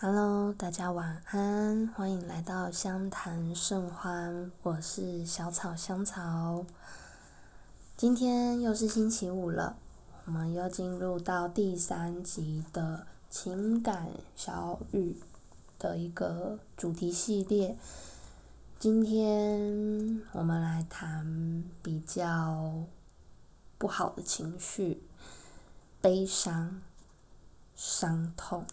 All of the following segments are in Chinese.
Hello，大家晚安，欢迎来到相谈甚欢，我是小草香草。今天又是星期五了，我们又进入到第三集的情感小语的一个主题系列。今天我们来谈比较不好的情绪，悲伤、伤痛。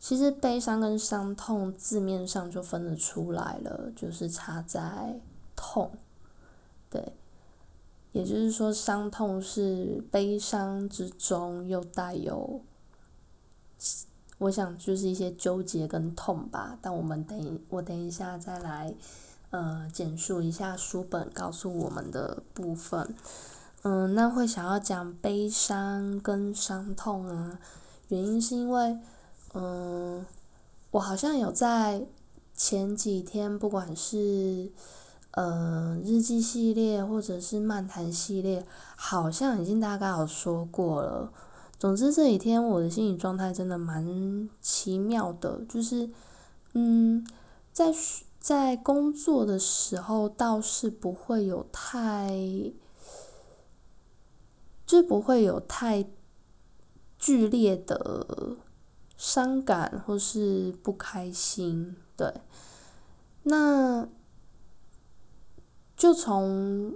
其实悲伤跟伤痛字面上就分得出来了，就是差在痛，对，也就是说伤痛是悲伤之中又带有，我想就是一些纠结跟痛吧。但我们等我等一下再来，呃，简述一下书本告诉我们的部分。嗯，那会想要讲悲伤跟伤痛啊，原因是因为。嗯，我好像有在前几天，不管是呃日记系列或者是漫谈系列，好像已经大概有说过了。总之这几天我的心理状态真的蛮奇妙的，就是嗯，在在工作的时候倒是不会有太，就不会有太剧烈的。伤感或是不开心，对，那就从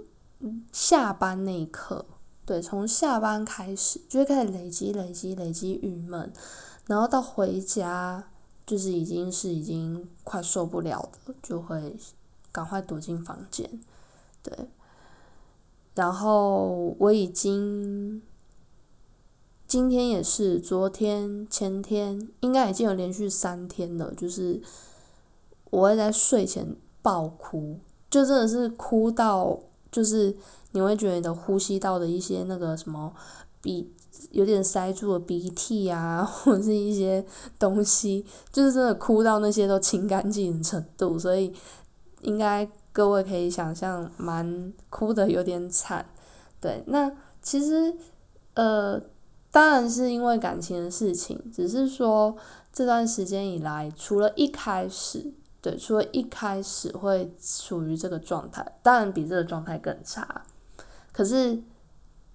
下班那一刻，对，从下班开始就会开始累积、累积、累积郁闷，然后到回家就是已经是已经快受不了了，就会赶快躲进房间，对，然后我已经。今天也是，昨天、前天应该已经有连续三天了。就是我会在睡前爆哭，就真的是哭到，就是你会觉得你的呼吸道的一些那个什么鼻有点塞住了鼻涕啊，或者是一些东西，就是真的哭到那些都清干净的程度。所以应该各位可以想象，蛮哭的有点惨。对，那其实呃。当然是因为感情的事情，只是说这段时间以来，除了一开始，对，除了一开始会处于这个状态，当然比这个状态更差。可是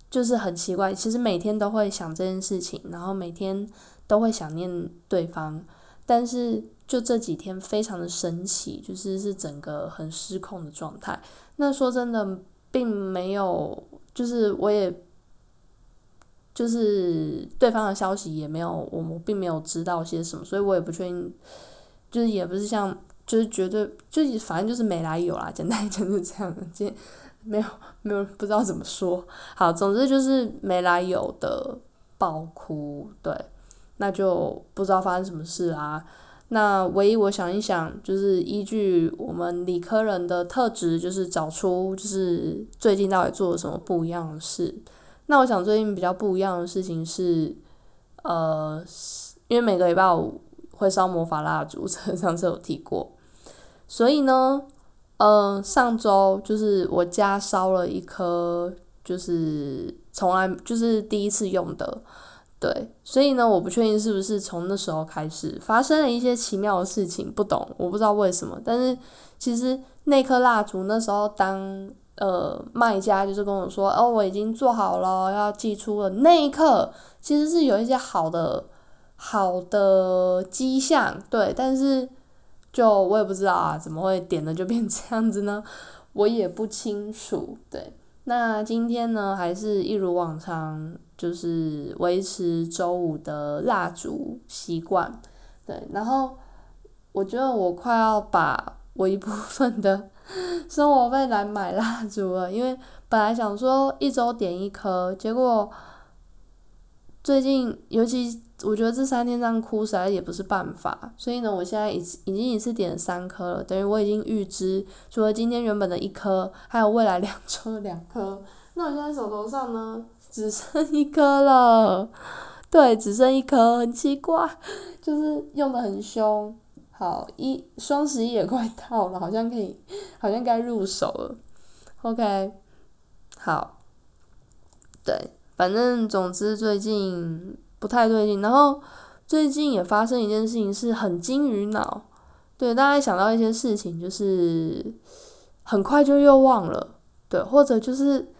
就是很奇怪，其实每天都会想这件事情，然后每天都会想念对方，但是就这几天非常的神奇，就是是整个很失控的状态。那说真的，并没有，就是我也。就是对方的消息也没有，我们并没有知道些什么，所以我也不确定，就是也不是像，就是绝对，就是反正就是没来由啦，简单讲就是这样，今没有没有不知道怎么说，好，总之就是没来由的爆哭，对，那就不知道发生什么事啦。那唯一我想一想，就是依据我们理科人的特质，就是找出就是最近到底做了什么不一样的事。那我想最近比较不一样的事情是，呃，因为每个礼拜五会烧魔法蜡烛，上次有提过，所以呢，呃，上周就是我家烧了一颗，就是从来就是第一次用的，对，所以呢，我不确定是不是从那时候开始发生了一些奇妙的事情，不懂，我不知道为什么，但是其实那颗蜡烛那时候当。呃，卖家就是跟我说，哦，我已经做好了，要寄出了。那一刻，其实是有一些好的好的迹象，对，但是就我也不知道啊，怎么会点了就变这样子呢？我也不清楚，对。那今天呢，还是一如往常，就是维持周五的蜡烛习惯，对。然后我觉得我快要把我一部分的。生活费来买蜡烛了，因为本来想说一周点一颗，结果最近尤其我觉得这三天这样哭实在也不是办法，所以呢，我现在已已经一次点了三颗了，等于我已经预支除了今天原本的一颗，还有未来两 周的两颗，那我现在手头上呢只剩一颗了，对，只剩一颗，很奇怪，就是用的很凶。好，一双十一也快到了，好像可以，好像该入手了。OK，好，对，反正总之最近不太对劲。然后最近也发生一件事情，是很金鱼脑。对，大家想到一些事情，就是很快就又忘了。对，或者就是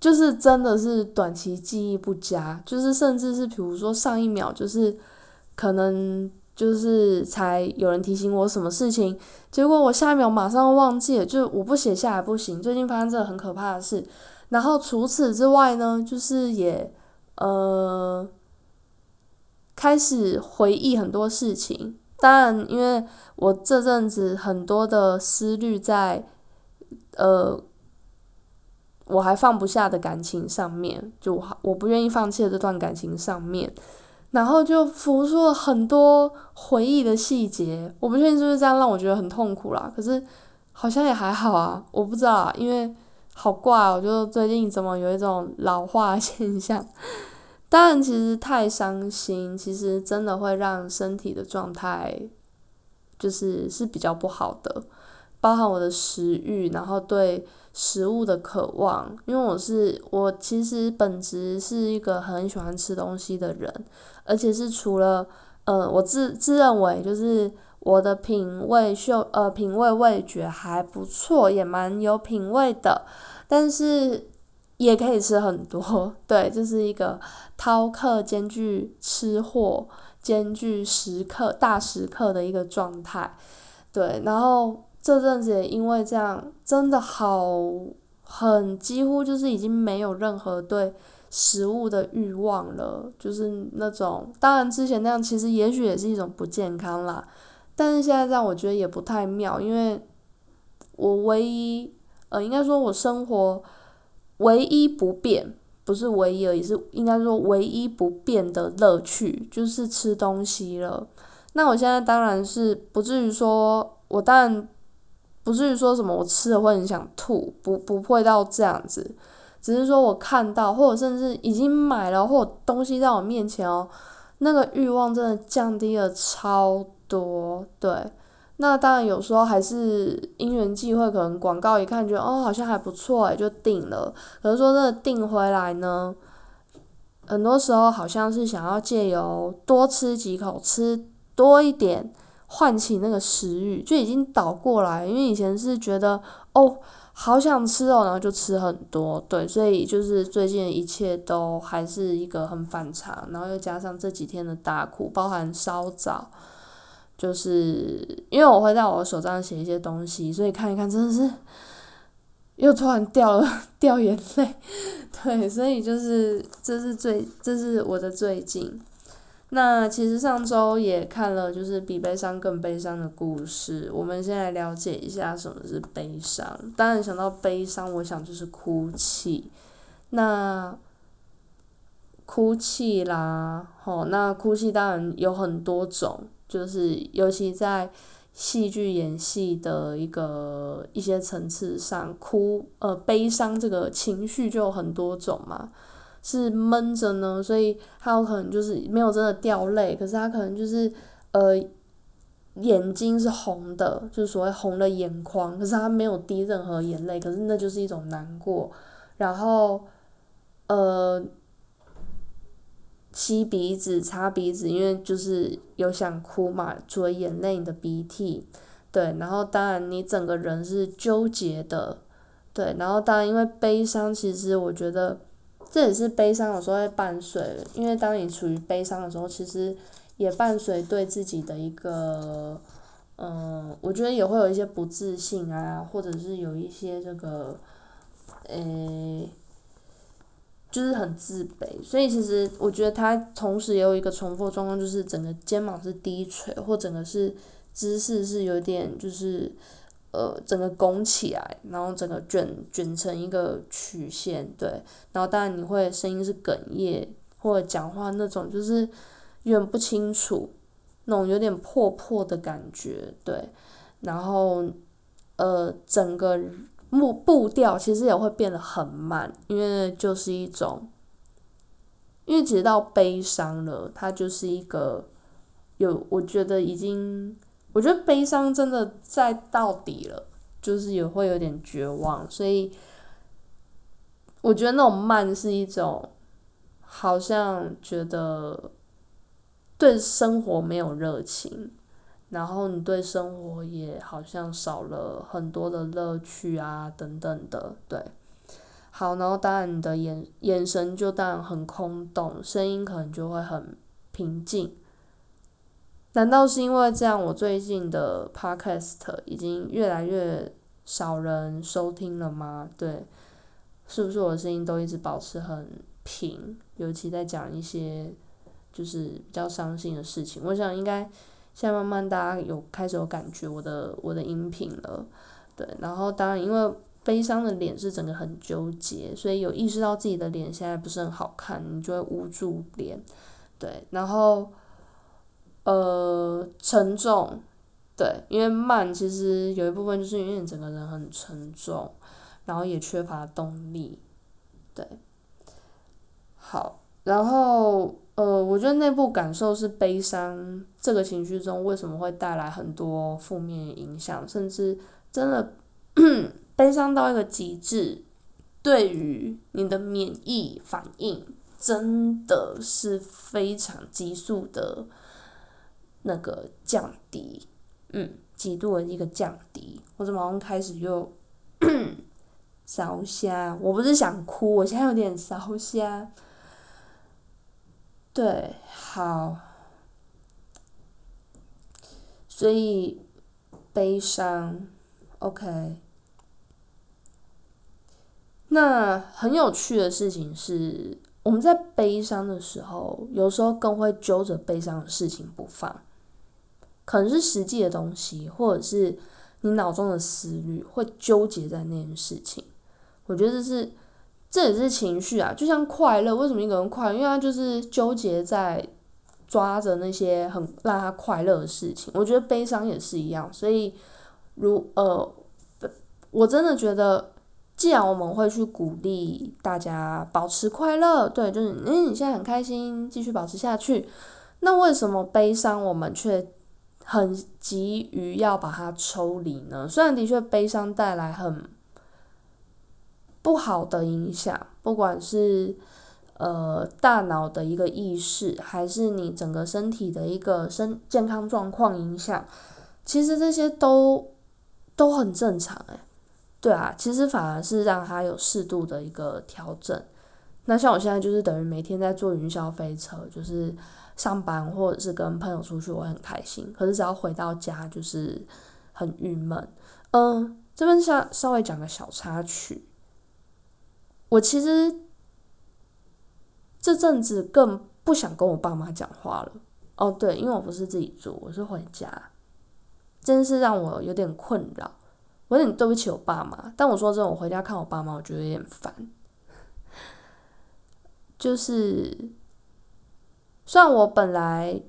就是真的是短期记忆不佳，就是甚至是比如说上一秒就是可能就是才有人提醒我什么事情，结果我下一秒马上忘记了，就我不写下来不行。最近发生这个很可怕的事。然后除此之外呢，就是也呃开始回忆很多事情。当然，因为我这阵子很多的思虑在，呃，我还放不下的感情上面，就我不愿意放弃这段感情上面，然后就浮出了很多回忆的细节。我不确定是不是这样让我觉得很痛苦啦，可是好像也还好啊，我不知道啊，因为好怪哦，就最近怎么有一种老化现象。当然，其实太伤心，其实真的会让身体的状态，就是是比较不好的，包含我的食欲，然后对食物的渴望。因为我是我其实本质是一个很喜欢吃东西的人，而且是除了呃，我自自认为就是我的品味嗅呃品味味觉还不错，也蛮有品味的，但是。也可以吃很多，对，就是一个饕客兼具吃货兼具食客大食客的一个状态，对。然后这阵子也因为这样，真的好很几乎就是已经没有任何对食物的欲望了，就是那种当然之前那样其实也许也是一种不健康啦，但是现在这样我觉得也不太妙，因为我唯一呃应该说我生活。唯一不变，不是唯一而已，是应该说唯一不变的乐趣就是吃东西了。那我现在当然是不至于说，我当然不至于说什么我吃了会很想吐，不不会到这样子。只是说我看到或者甚至已经买了或东西在我面前哦，那个欲望真的降低了超多，对。那当然，有时候还是因缘际会，可能广告一看，觉得哦好像还不错诶，就订了。可是说真的订回来呢，很多时候好像是想要借由多吃几口，吃多一点，唤起那个食欲，就已经倒过来。因为以前是觉得哦好想吃哦，然后就吃很多，对，所以就是最近一切都还是一个很反常，然后又加上这几天的大苦，包含烧早。就是因为我会在我手账写一些东西，所以看一看真的是又突然掉了 掉眼泪，对，所以就是这是最这是我的最近。那其实上周也看了，就是比悲伤更悲伤的故事。我们先来了解一下什么是悲伤。当然想到悲伤，我想就是哭泣。那哭泣啦，吼，那哭泣当然有很多种。就是，尤其在戏剧演戏的一个一些层次上，哭呃悲伤这个情绪就有很多种嘛，是闷着呢，所以他有可能就是没有真的掉泪，可是他可能就是呃眼睛是红的，就是所谓红的眼眶，可是他没有滴任何眼泪，可是那就是一种难过，然后呃。吸鼻子、擦鼻子，因为就是有想哭嘛，除了眼泪，你的鼻涕，对，然后当然你整个人是纠结的，对，然后当然因为悲伤，其实我觉得这也是悲伤有时候会伴随，因为当你处于悲伤的时候，其实也伴随对自己的一个，嗯，我觉得也会有一些不自信啊，或者是有一些这个，诶。就是很自卑，所以其实我觉得他同时也有一个重复状况，就是整个肩膀是低垂，或整个是姿势是有点就是呃整个拱起来，然后整个卷卷成一个曲线，对，然后当然你会声音是哽咽，或者讲话那种就是有点不清楚，那种有点破破的感觉，对，然后呃整个。步步调其实也会变得很慢，因为就是一种，因为其实到悲伤了，它就是一个有，我觉得已经，我觉得悲伤真的在到底了，就是也会有点绝望，所以我觉得那种慢是一种，好像觉得对生活没有热情，然后你对生活也好像少了很多的乐趣啊，等等的，对。好，然后当然你的眼眼神就当然很空洞，声音可能就会很平静。难道是因为这样，我最近的 podcast 已经越来越少人收听了吗？对，是不是我的声音都一直保持很平？尤其在讲一些就是比较伤心的事情，我想应该现在慢慢大家有开始有感觉我的我的音频了，对。然后当然因为悲伤的脸是整个很纠结，所以有意识到自己的脸现在不是很好看，你就会捂住脸，对。然后。呃，沉重，对，因为慢其实有一部分就是因为你整个人很沉重，然后也缺乏动力，对。好，然后呃，我觉得内部感受是悲伤，这个情绪中为什么会带来很多负面影响，甚至真的 悲伤到一个极致，对于你的免疫反应真的是非常急速的。那个降低，嗯，极度的一个降低，我怎么开始又 烧香？我不是想哭，我现在有点烧香。对，好，所以悲伤，OK。那很有趣的事情是，我们在悲伤的时候，有时候更会揪着悲伤的事情不放。可能是实际的东西，或者是你脑中的思虑会纠结在那件事情。我觉得这是，这也是情绪啊，就像快乐，为什么一个人快乐？因为他就是纠结在抓着那些很让他快乐的事情。我觉得悲伤也是一样，所以如呃，我真的觉得，既然我们会去鼓励大家保持快乐，对，就是嗯，你现在很开心，继续保持下去。那为什么悲伤我们却？很急于要把它抽离呢，虽然的确悲伤带来很不好的影响，不管是呃大脑的一个意识，还是你整个身体的一个身健康状况影响，其实这些都都很正常诶。对啊，其实反而是让它有适度的一个调整。那像我现在就是等于每天在坐云霄飞车，就是。上班或者是跟朋友出去，我很开心。可是只要回到家，就是很郁闷。嗯，这边稍稍微讲个小插曲。我其实这阵子更不想跟我爸妈讲话了。哦，对，因为我不是自己住，我是回家，真是让我有点困扰。我有点对不起我爸妈，但我说真的，我回家看我爸妈，我觉得有点烦。就是。虽然我本来，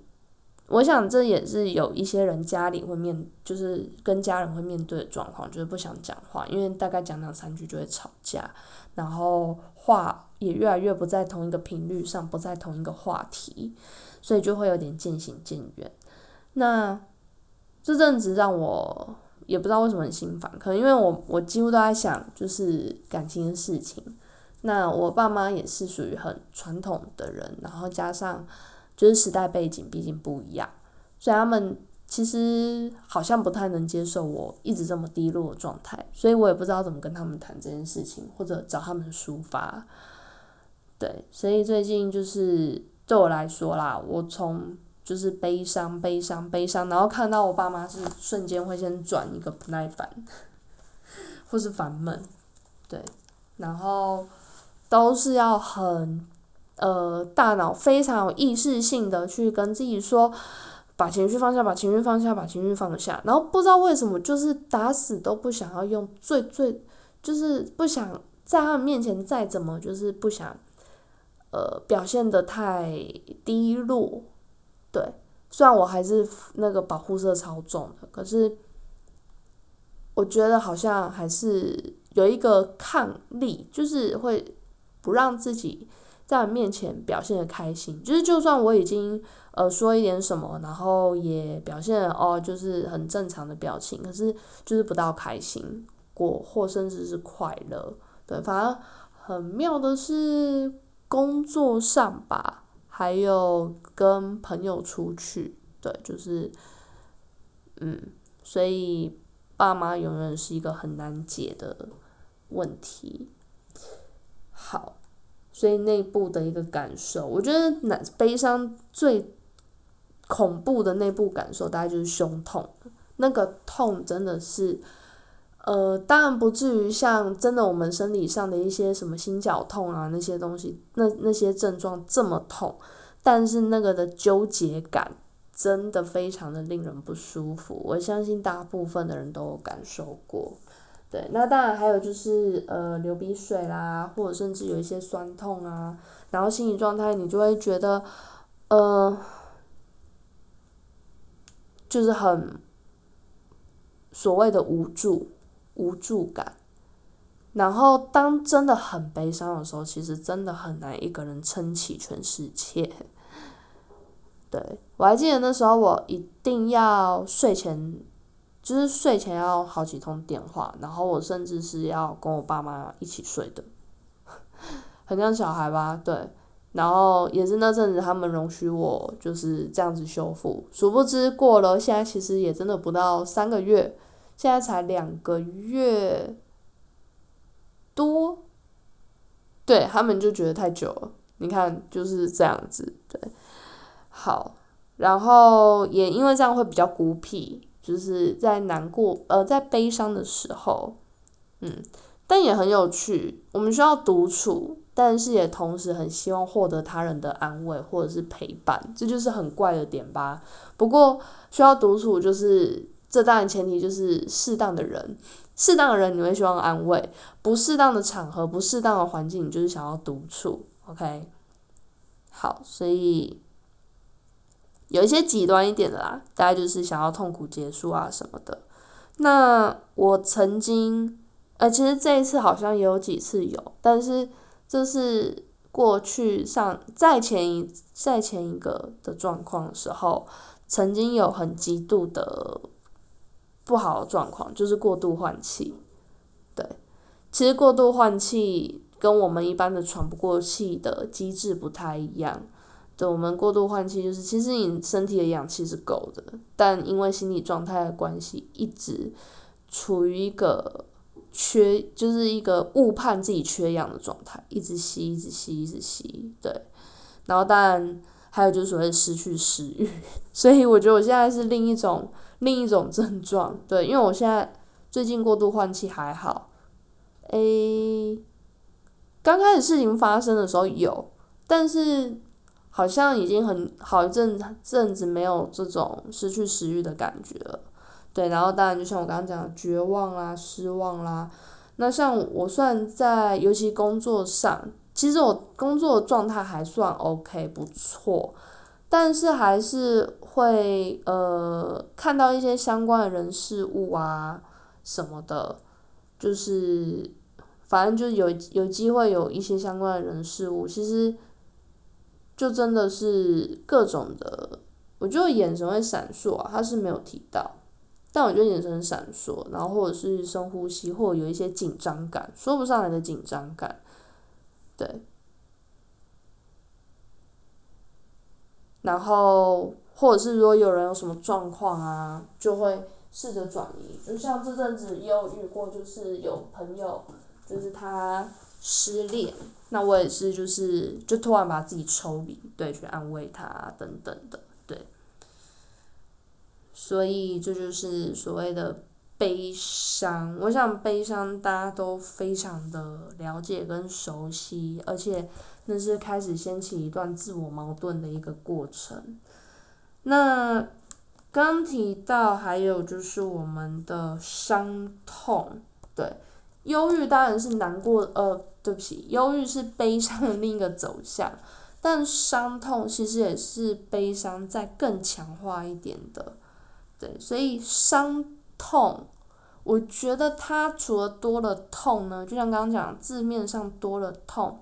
我想这也是有一些人家里会面，就是跟家人会面对的状况，就是不想讲话，因为大概讲两三句就会吵架，然后话也越来越不在同一个频率上，不在同一个话题，所以就会有点渐行渐远。那这阵子让我也不知道为什么很心烦，可能因为我我几乎都在想就是感情的事情。那我爸妈也是属于很传统的人，然后加上就是时代背景毕竟不一样，所以他们其实好像不太能接受我一直这么低落的状态，所以我也不知道怎么跟他们谈这件事情，或者找他们抒发。对，所以最近就是对我来说啦，我从就是悲伤、悲伤、悲伤，然后看到我爸妈是瞬间会先转一个不耐烦，或是烦闷，对，然后。都是要很，呃，大脑非常有意识性的去跟自己说，把情绪放下，把情绪放下，把情绪放下。然后不知道为什么，就是打死都不想要用最最，就是不想在他们面前再怎么，就是不想，呃，表现的太低落。对，虽然我还是那个保护色超重的，可是我觉得好像还是有一个抗力，就是会。不让自己在我面前表现的开心，就是就算我已经呃说一点什么，然后也表现哦，就是很正常的表情，可是就是不到开心过，或甚至是快乐。对，反而很妙的是工作上吧，还有跟朋友出去，对，就是，嗯，所以爸妈永远是一个很难解的问题。好，所以内部的一个感受，我觉得难悲伤最恐怖的内部感受，大概就是胸痛，那个痛真的是。呃，当然不至于像真的我们生理上的一些什么心绞痛啊那些东西，那那些症状这么痛，但是那个的纠结感真的非常的令人不舒服。我相信大部分的人都有感受过。对，那当然还有就是呃流鼻水啦，或者甚至有一些酸痛啊，然后心理状态你就会觉得呃，就是很所谓的无助。无助感，然后当真的很悲伤的时候，其实真的很难一个人撑起全世界。对我还记得那时候，我一定要睡前，就是睡前要好几通电话，然后我甚至是要跟我爸妈一起睡的，很像小孩吧？对，然后也是那阵子他们容许我就是这样子修复，殊不知过了，现在其实也真的不到三个月。现在才两个月多，对他们就觉得太久了。你看就是这样子，对，好，然后也因为这样会比较孤僻，就是在难过呃在悲伤的时候，嗯，但也很有趣。我们需要独处，但是也同时很希望获得他人的安慰或者是陪伴，这就是很怪的点吧。不过需要独处就是。这当然前提就是适当的人，适当的人你会希望安慰，不适当的场合、不适当的环境，你就是想要独处。OK，好，所以有一些极端一点的啦，大概就是想要痛苦结束啊什么的。那我曾经，呃，其实这一次好像也有几次有，但是这是过去上再前一再前一个的状况的时候，曾经有很极度的。不好的状况就是过度换气，对，其实过度换气跟我们一般的喘不过气的机制不太一样。对，我们过度换气就是其实你身体的氧气是够的，但因为心理状态的关系，一直处于一个缺，就是一个误判自己缺氧的状态，一直吸，一直吸，一直吸，对。然后当然还有就是所谓失去食欲，所以我觉得我现在是另一种。另一种症状，对，因为我现在最近过度换气还好，诶，刚开始事情发生的时候有，但是好像已经很好一阵阵子没有这种失去食欲的感觉了，对，然后当然就像我刚刚讲的绝望啦、失望啦，那像我算在尤其工作上，其实我工作状态还算 OK 不错。但是还是会呃看到一些相关的人事物啊什么的，就是反正就是有有机会有一些相关的人事物，其实就真的是各种的，我觉得眼神会闪烁啊，他是没有提到，但我觉得眼神闪烁，然后或者是深呼吸，或有一些紧张感，说不上来的紧张感，对。然后，或者是说有人有什么状况啊，就会试着转移。就像这阵子也有遇过，就是有朋友，就是他失恋，那我也是就是就突然把自己抽离，对，去安慰他等等的，对。所以这就是所谓的悲伤。我想悲伤大家都非常的了解跟熟悉，而且。那是开始掀起一段自我矛盾的一个过程。那刚提到还有就是我们的伤痛，对，忧郁当然是难过，呃，对不起，忧郁是悲伤的另一个走向，但伤痛其实也是悲伤再更强化一点的，对，所以伤痛，我觉得它除了多了痛呢，就像刚刚讲字面上多了痛。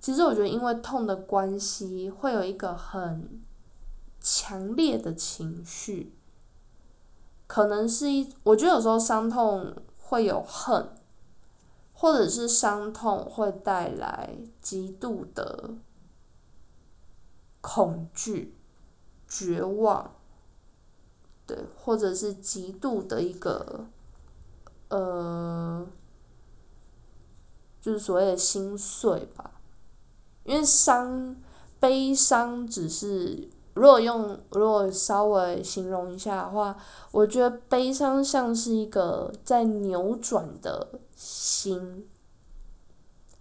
其实我觉得，因为痛的关系，会有一个很强烈的情绪，可能是一，我觉得有时候伤痛会有恨，或者是伤痛会带来极度的恐惧、绝望，对，或者是极度的一个，呃，就是所谓的心碎吧。因为伤、悲伤只是，如果用如果稍微形容一下的话，我觉得悲伤像是一个在扭转的心，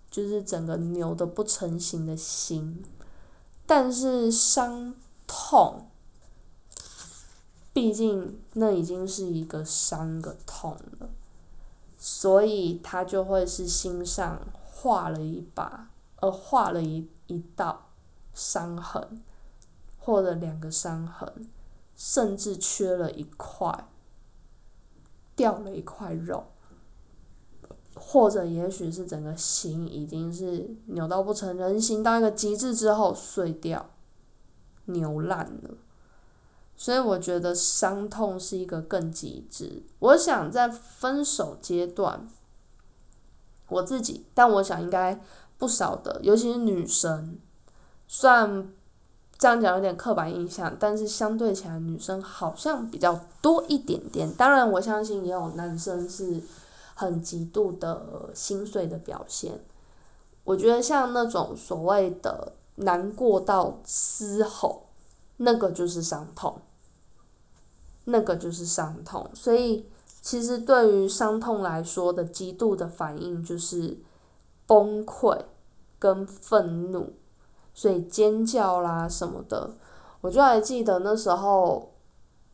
就是整个扭的不成形的心。但是伤痛，毕竟那已经是一个伤个痛了，所以他就会是心上划了一把，呃，划了一一道伤痕，或者两个伤痕，甚至缺了一块，掉了一块肉，或者也许是整个心已经是扭到不成人形，到一个极致之后碎掉，扭烂了。所以我觉得伤痛是一个更极致。我想在分手阶段，我自己，但我想应该不少的，尤其是女生，算这样讲有点刻板印象，但是相对起来，女生好像比较多一点点。当然，我相信也有男生是很极度的心碎的表现。我觉得像那种所谓的难过到嘶吼，那个就是伤痛，那个就是伤痛。所以，其实对于伤痛来说的极度的反应就是崩溃跟愤怒，所以尖叫啦什么的。我就还记得那时候，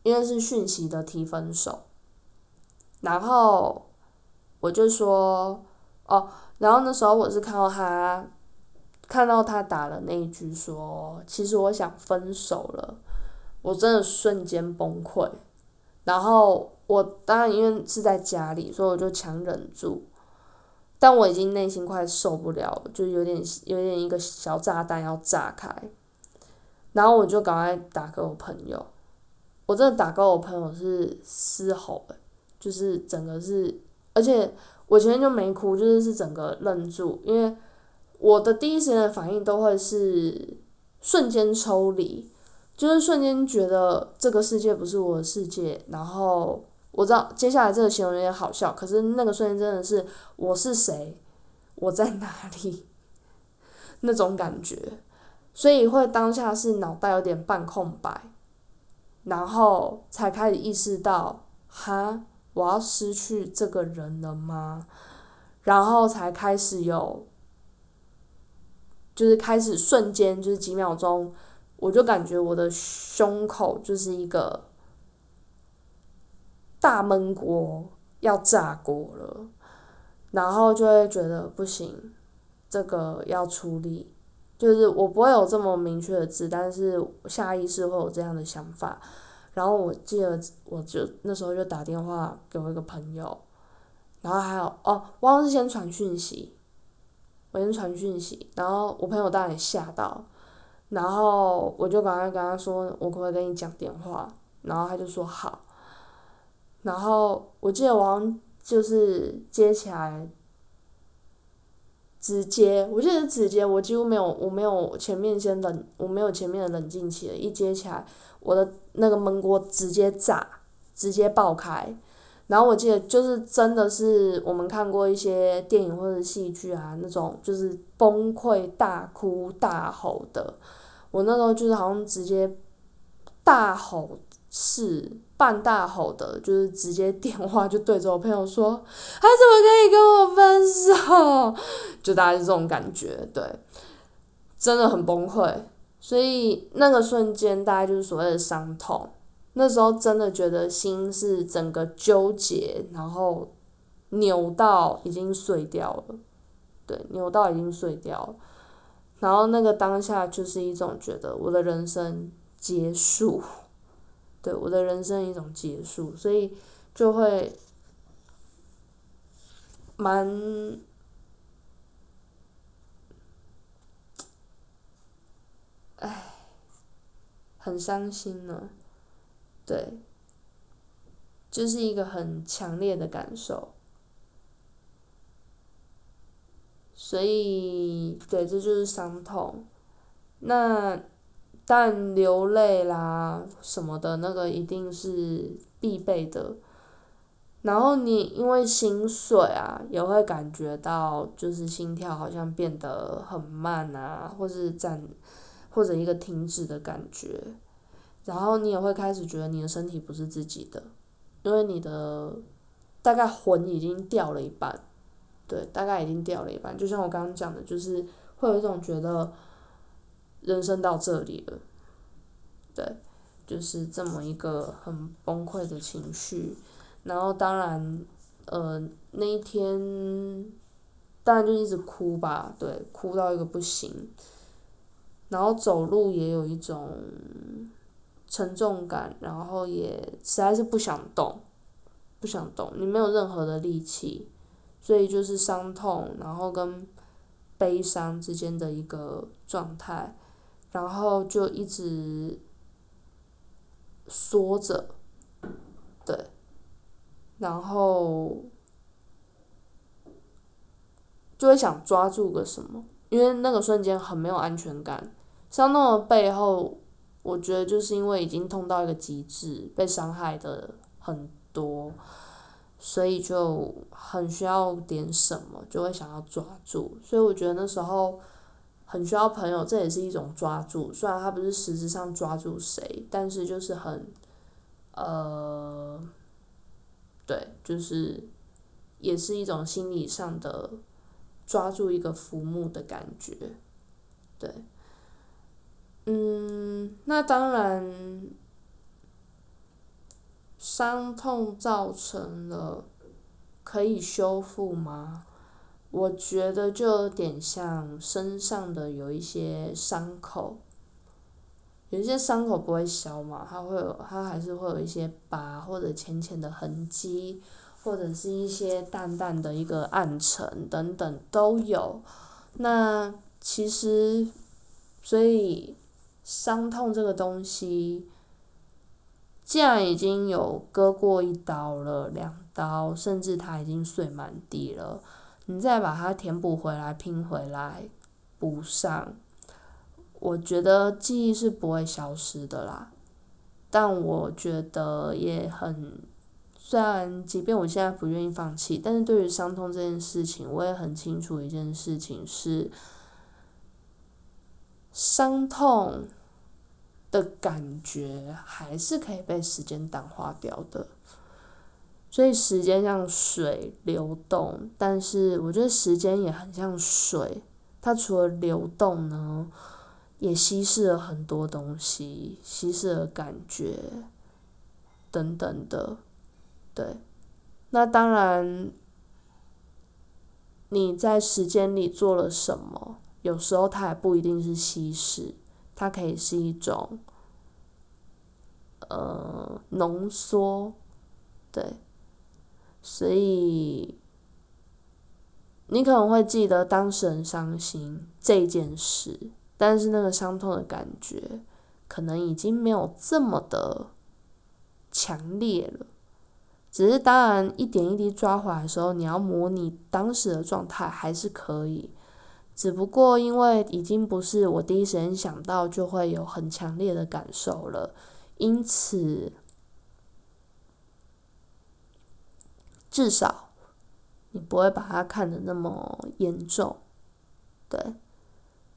因为是讯息的提分手，然后我就说哦。然后那时候我是看到他，看到他打了那一句说：“其实我想分手了。”我真的瞬间崩溃。然后我当然因为是在家里，所以我就强忍住。但我已经内心快受不了了，就有点有点一个小炸弹要炸开。然后我就赶快打给我朋友，我真的打给我朋友是嘶吼的，就是整个是，而且。我前面就没哭，就是是整个愣住，因为我的第一时间的反应都会是瞬间抽离，就是瞬间觉得这个世界不是我的世界，然后我知道接下来这个形容有点好笑，可是那个瞬间真的是我是谁，我在哪里 那种感觉，所以会当下是脑袋有点半空白，然后才开始意识到哈。我要失去这个人了吗？然后才开始有，就是开始瞬间就是几秒钟，我就感觉我的胸口就是一个大闷锅要炸锅了，然后就会觉得不行，这个要处理，就是我不会有这么明确的字，但是下意识会有这样的想法。然后我记得，我就那时候就打电话给我一个朋友，然后还有哦，忘了是先传讯息，我先传讯息，然后我朋友当然也吓到，然后我就赶快跟他说，我可不可以跟你讲电话？然后他就说好，然后我记得我好像就是接起来。直接，我记得是直接，我几乎没有，我没有前面先冷，我没有前面的冷静期了，一接起来，我的那个焖锅直接炸，直接爆开，然后我记得就是真的是我们看过一些电影或者戏剧啊，那种就是崩溃大哭大吼的，我那时候就是好像直接大吼。是半大吼的，就是直接电话就对着我朋友说：“他怎么可以跟我分手？”就大概是这种感觉，对，真的很崩溃。所以那个瞬间，大概就是所谓的伤痛。那时候真的觉得心是整个纠结，然后扭到已经碎掉了，对，扭到已经碎掉了。然后那个当下就是一种觉得我的人生结束。对我的人生一种结束，所以就会蛮，唉，很伤心呢。对，就是一个很强烈的感受。所以，对，这就是伤痛。那。但流泪啦什么的，那个一定是必备的。然后你因为心碎啊，也会感觉到就是心跳好像变得很慢啊，或是暂，或者一个停止的感觉。然后你也会开始觉得你的身体不是自己的，因为你的大概魂已经掉了一半，对，大概已经掉了一半。就像我刚刚讲的，就是会有一种觉得人生到这里了，对，就是这么一个很崩溃的情绪。然后当然，呃，那一天，当然就一直哭吧，对，哭到一个不行。然后走路也有一种沉重感，然后也实在是不想动，不想动，你没有任何的力气，所以就是伤痛，然后跟悲伤之间的一个状态，然后就一直缩着，对。然后就会想抓住个什么，因为那个瞬间很没有安全感。伤痛的背后，我觉得就是因为已经痛到一个极致，被伤害的很多，所以就很需要点什么，就会想要抓住。所以我觉得那时候很需要朋友，这也是一种抓住。虽然他不是实质上抓住谁，但是就是很，呃。对，就是也是一种心理上的抓住一个浮木的感觉，对，嗯，那当然，伤痛造成了可以修复吗？我觉得就有点像身上的有一些伤口。有一些伤口不会消嘛，它会有，它还是会有一些疤或者浅浅的痕迹，或者是一些淡淡的一个暗沉等等都有。那其实，所以伤痛这个东西，既然已经有割过一刀了、两刀，甚至它已经碎满地了，你再把它填补回来、拼回来、补上。我觉得记忆是不会消失的啦，但我觉得也很，虽然即便我现在不愿意放弃，但是对于伤痛这件事情，我也很清楚一件事情是，伤痛的感觉还是可以被时间淡化掉的，所以时间像水流动，但是我觉得时间也很像水，它除了流动呢。也稀释了很多东西，稀释了感觉，等等的，对。那当然，你在时间里做了什么，有时候它也不一定是稀释，它可以是一种，呃，浓缩，对。所以，你可能会记得当时很伤心这件事。但是那个伤痛的感觉，可能已经没有这么的强烈了。只是当然一点一滴抓回来的时候，你要模拟当时的状态还是可以。只不过因为已经不是我第一时间想到就会有很强烈的感受了，因此至少你不会把它看得那么严重，对。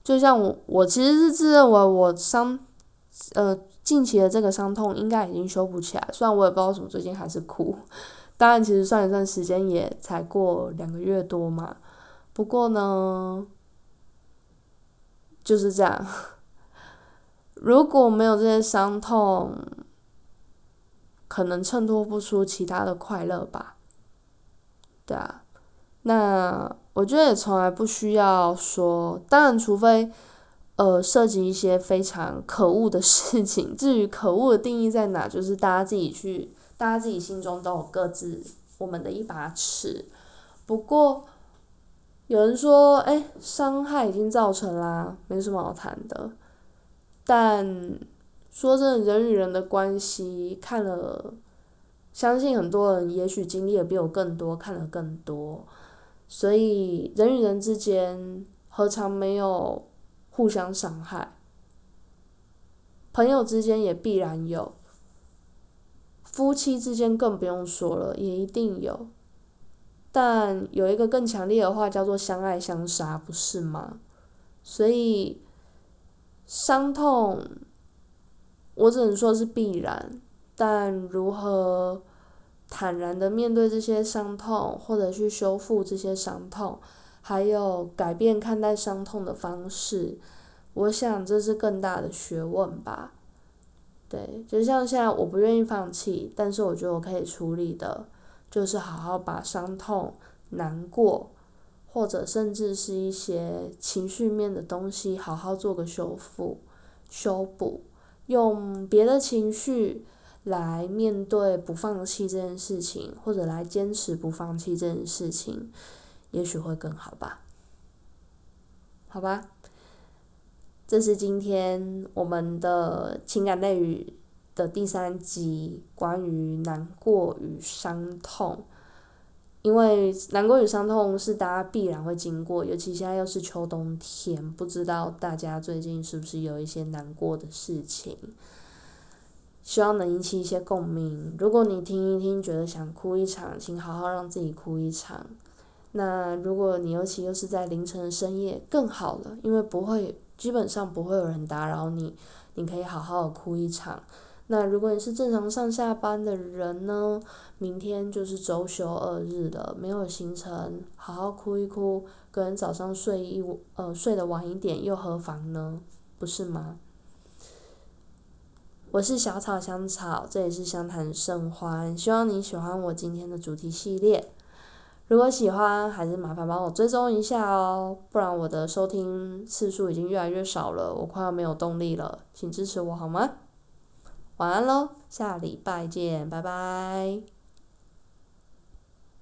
就像我，我其实是自认为我伤，呃，近期的这个伤痛应该已经修补起来。虽然我也不知道为什么最近还是哭，当然其实算一算时间也才过两个月多嘛。不过呢，就是这样。如果没有这些伤痛，可能衬托不出其他的快乐吧。对啊，那。我觉得也从来不需要说，当然，除非呃涉及一些非常可恶的事情。至于可恶的定义在哪，就是大家自己去，大家自己心中都有各自我们的一把尺。不过有人说，哎，伤害已经造成啦，没什么好谈的。但说真的，人与人的关系，看了，相信很多人也许经历的比我更多，看的更多。所以人与人之间何尝没有互相伤害？朋友之间也必然有，夫妻之间更不用说了，也一定有。但有一个更强烈的话叫做相爱相杀，不是吗？所以伤痛，我只能说是必然，但如何坦然的面对这些伤痛，或者去修复这些伤痛，还有改变看待伤痛的方式，我想这是更大的学问吧。对，就像现在我不愿意放弃，但是我觉得我可以处理的。就是好好把伤痛、难过，或者甚至是一些情绪面的东西，好好做个修复、修补，用别的情绪来面对不放弃这件事情，或者来坚持不放弃这件事情，也许会更好吧？好吧，这是今天我们的情感类语。的第三集关于难过与伤痛，因为难过与伤痛是大家必然会经过，尤其现在又是秋冬天，不知道大家最近是不是有一些难过的事情，希望能引起一些共鸣。如果你听一听觉得想哭一场，请好好让自己哭一场。那如果你尤其又是在凌晨深夜，更好了，因为不会，基本上不会有人打扰你，你可以好好哭一场。那如果你是正常上下班的人呢？明天就是周休二日了，没有行程，好好哭一哭，隔天早上睡一呃睡得晚一点又何妨呢？不是吗？我是小草香草，这里是相谈甚欢，希望你喜欢我今天的主题系列。如果喜欢，还是麻烦帮我追踪一下哦，不然我的收听次数已经越来越少了，我快要没有动力了，请支持我好吗？晚安喽，下礼拜见，拜拜。